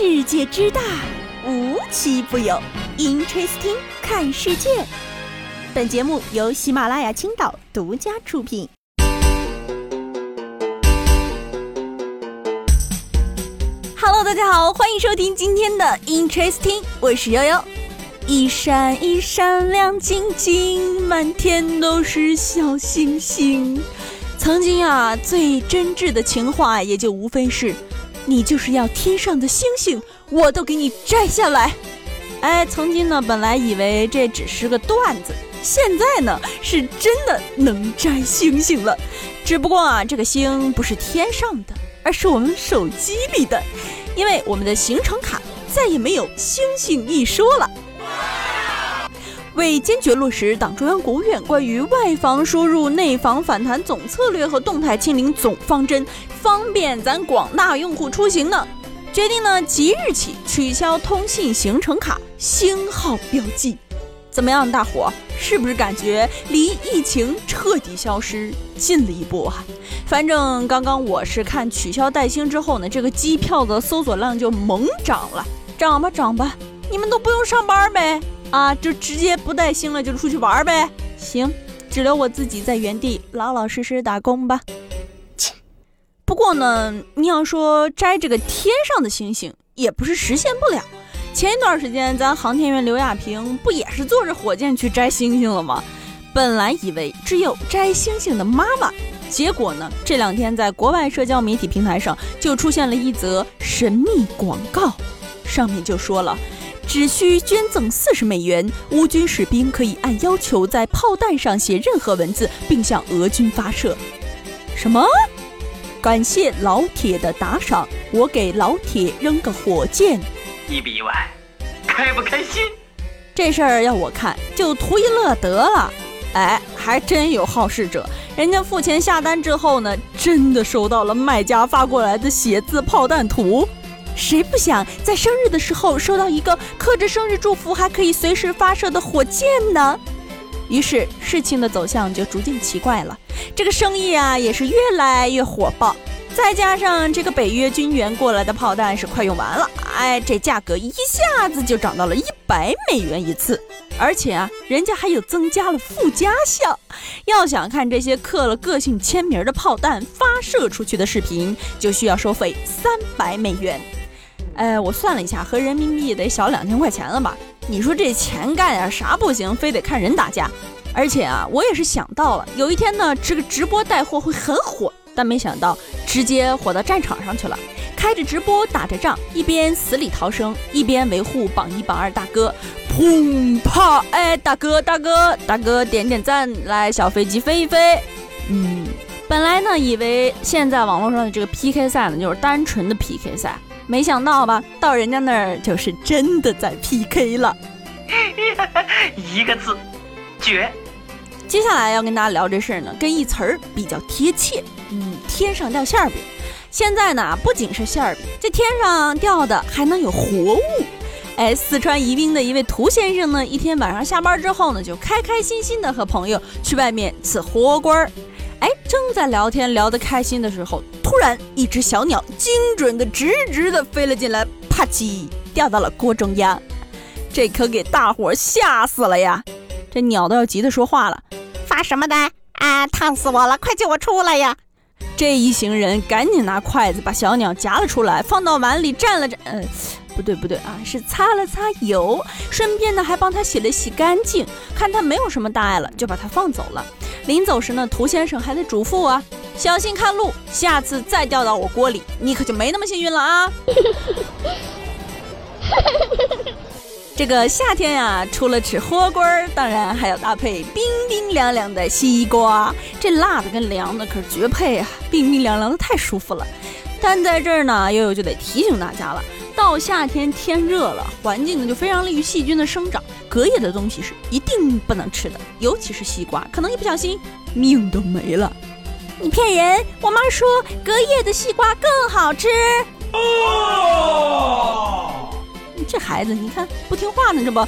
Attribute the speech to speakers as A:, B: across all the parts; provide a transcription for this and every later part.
A: 世界之大，无奇不有。Interesting，看世界。本节目由喜马拉雅青岛独家出品。Hello，大家好，欢迎收听今天的 Interesting，我是悠悠。一闪一闪亮晶晶，满天都是小星星。曾经啊，最真挚的情话也就无非是。你就是要天上的星星，我都给你摘下来。哎，曾经呢，本来以为这只是个段子，现在呢，是真的能摘星星了。只不过啊，这个星不是天上的，而是我们手机里的，因为我们的行程卡再也没有星星一说了。为坚决落实党中央、国务院关于外防输入、内防反弹总策略和动态清零总方针，方便咱广大用户出行呢，决定呢即日起取消通信行程卡星号标记。怎么样，大伙是不是感觉离疫情彻底消失近了一步啊？反正刚刚我是看取消带星之后呢，这个机票的搜索量就猛涨了，涨吧涨吧，你们都不用上班呗。啊，就直接不带星了，就出去玩呗。行，只留我自己在原地老老实实打工吧。切，不过呢，你要说摘这个天上的星星，也不是实现不了。前一段时间，咱航天员刘亚平不也是坐着火箭去摘星星了吗？本来以为只有摘星星的妈妈，结果呢，这两天在国外社交媒体平台上就出现了一则神秘广告，上面就说了。只需捐赠四十美元，乌军士兵可以按要求在炮弹上写任何文字，并向俄军发射。什么？感谢老铁的打赏，我给老铁扔个火箭，
B: 意不意外，开不开心？
A: 这事儿要我看，就图一乐得了。哎，还真有好事者，人家付钱下单之后呢，真的收到了卖家发过来的写字炮弹图。谁不想在生日的时候收到一个刻着生日祝福，还可以随时发射的火箭呢？于是事情的走向就逐渐奇怪了，这个生意啊也是越来越火爆。再加上这个北约军援过来的炮弹是快用完了，哎，这价格一下子就涨到了一百美元一次，而且啊，人家还有增加了附加项。要想看这些刻了个性签名的炮弹发射出去的视频，就需要收费三百美元。哎，我算了一下，合人民币得小两千块钱了吧？你说这钱干点啥不行，非得看人打架？而且啊，我也是想到了，有一天呢，这个直播带货会很火，但没想到直接火到战场上去了，开着直播打着仗，一边死里逃生，一边维护榜一榜二大哥，砰啪！哎，大哥大哥大哥，点点赞，来小飞机飞一飞。嗯，本来呢，以为现在网络上的这个 PK 赛呢，就是单纯的 PK 赛。没想到吧，到人家那儿就是真的在 PK 了，
B: 一个字，绝。
A: 接下来要跟大家聊这事儿呢，跟一词儿比较贴切，嗯，天上掉馅儿饼。现在呢，不仅是馅儿饼，这天上掉的还能有活物。哎，四川宜宾的一位涂先生呢，一天晚上下班之后呢，就开开心心的和朋友去外面吃火锅儿。哎，正在聊天聊得开心的时候。突然，一只小鸟精准的、直直的飞了进来，啪叽掉到了锅中央，这可给大伙吓死了呀！这鸟都要急得说话了：“
C: 发什么呆啊？烫死我了！快救我出来呀！”
A: 这一行人赶紧拿筷子把小鸟夹了出来，放到碗里蘸了蘸，呃，不对不对啊，是擦了擦油，顺便呢还帮他洗了洗干净，看他没有什么大碍了，就把他放走了。临走时呢，涂先生还得嘱咐啊。小心看路，下次再掉到我锅里，你可就没那么幸运了啊！这个夏天呀，除了吃火锅，当然还要搭配冰冰凉凉的西瓜，这辣的跟凉的可是绝配啊！冰冰凉凉的太舒服了。但在这儿呢，悠悠就得提醒大家了，到夏天天热了，环境呢就非常利于细菌的生长，隔夜的东西是一定不能吃的，尤其是西瓜，可能一不小心命都没了。你骗人！我妈说隔夜的西瓜更好吃。哦，这孩子你看不听话呢，这不？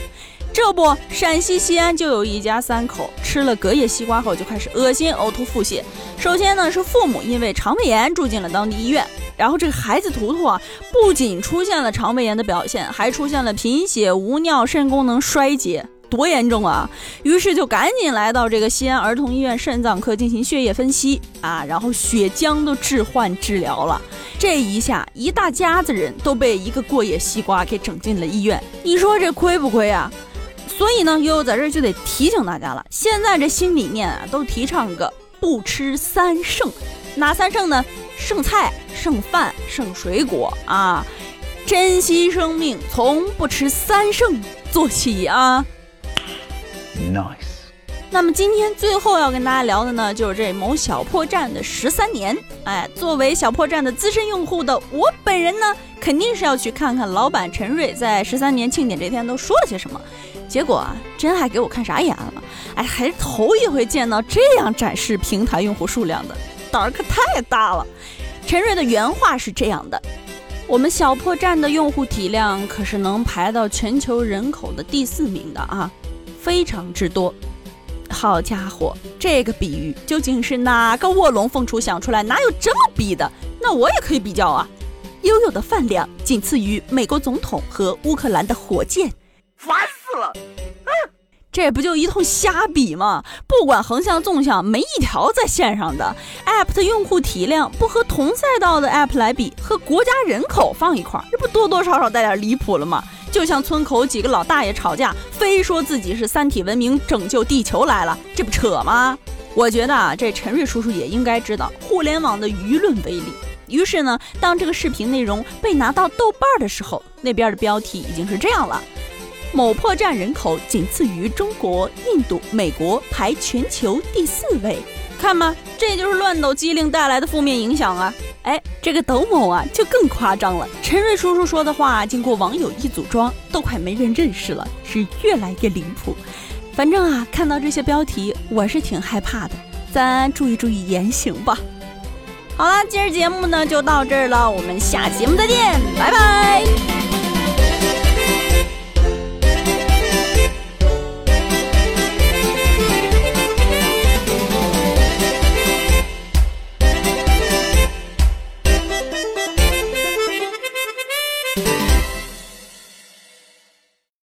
A: 这不，陕西西安就有一家三口吃了隔夜西瓜后就开始恶心、呕吐、腹泻。首先呢，是父母因为肠胃炎住进了当地医院，然后这个孩子图图啊，不仅出现了肠胃炎的表现，还出现了贫血、无尿、肾功能衰竭，多严重啊！于是就赶紧来到这个西安儿童医院肾脏科进行血液分析啊，然后血浆都置换治疗了。这一下，一大家子人都被一个过夜西瓜给整进了医院，你说这亏不亏啊？所以呢，悠悠在这就得提醒大家了。现在这新理念啊，都提倡个不吃三剩，哪三剩呢？剩菜、剩饭、剩水果啊！珍惜生命，从不吃三剩做起啊
B: ！Nice。
A: 那么今天最后要跟大家聊的呢，就是这某小破站的十三年。哎，作为小破站的资深用户的我本人呢，肯定是要去看看老板陈瑞在十三年庆典这天都说了些什么。结果啊，真还给我看傻眼了！哎，还是头一回见到这样展示平台用户数量的，胆儿可太大了。陈瑞的原话是这样的：我们小破站的用户体量可是能排到全球人口的第四名的啊，非常之多。好家伙，这个比喻究竟是哪个卧龙凤雏想出来？哪有这么比的？那我也可以比较啊，悠悠的饭量仅次于美国总统和乌克兰的火箭。
B: 烦死了！
A: 这不就一通瞎比吗？不管横向纵向，没一条在线上的 app 的用户体量不和同赛道的 app 来比，和国家人口放一块儿，这不多多少少带点离谱了吗？就像村口几个老大爷吵架，非说自己是三体文明拯救地球来了，这不扯吗？我觉得啊，这陈瑞叔叔也应该知道互联网的舆论威力。于是呢，当这个视频内容被拿到豆瓣的时候，那边的标题已经是这样了。某破站人口仅次于中国、印度、美国，排全球第四位。看吧，这就是乱斗机灵带来的负面影响啊！哎，这个抖某啊，就更夸张了。陈瑞叔叔说的话，经过网友一组装，都快没人认识了，是越来越离谱。反正啊，看到这些标题，我是挺害怕的。咱注意注意言行吧。好了，今儿节目呢就到这儿了，我们下节目再见，拜拜。